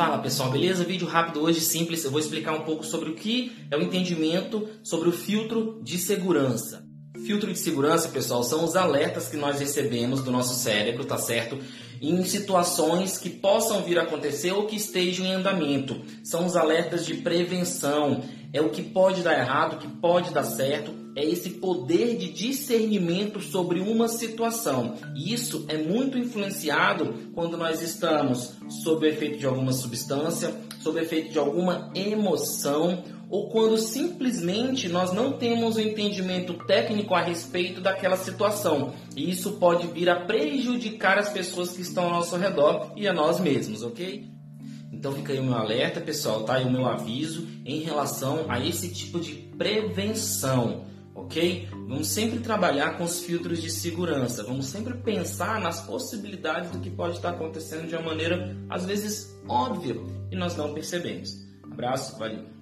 Fala pessoal, beleza? Vídeo rápido hoje, simples. Eu vou explicar um pouco sobre o que é o entendimento sobre o filtro de segurança. Filtro de segurança, pessoal, são os alertas que nós recebemos do nosso cérebro, tá certo? Em situações que possam vir a acontecer ou que estejam em andamento. São os alertas de prevenção. É o que pode dar errado, o que pode dar certo. É esse poder de discernimento sobre uma situação. E isso é muito influenciado quando nós estamos sob o efeito de alguma substância, sob o efeito de alguma emoção ou quando simplesmente nós não temos o um entendimento técnico a respeito daquela situação. E isso pode vir a prejudicar as pessoas que estão ao nosso redor e a nós mesmos, ok? Então fica aí o meu alerta, pessoal, tá? E o meu aviso em relação a esse tipo de prevenção, ok? Vamos sempre trabalhar com os filtros de segurança, vamos sempre pensar nas possibilidades do que pode estar acontecendo de uma maneira, às vezes, óbvia e nós não percebemos. Abraço, valeu!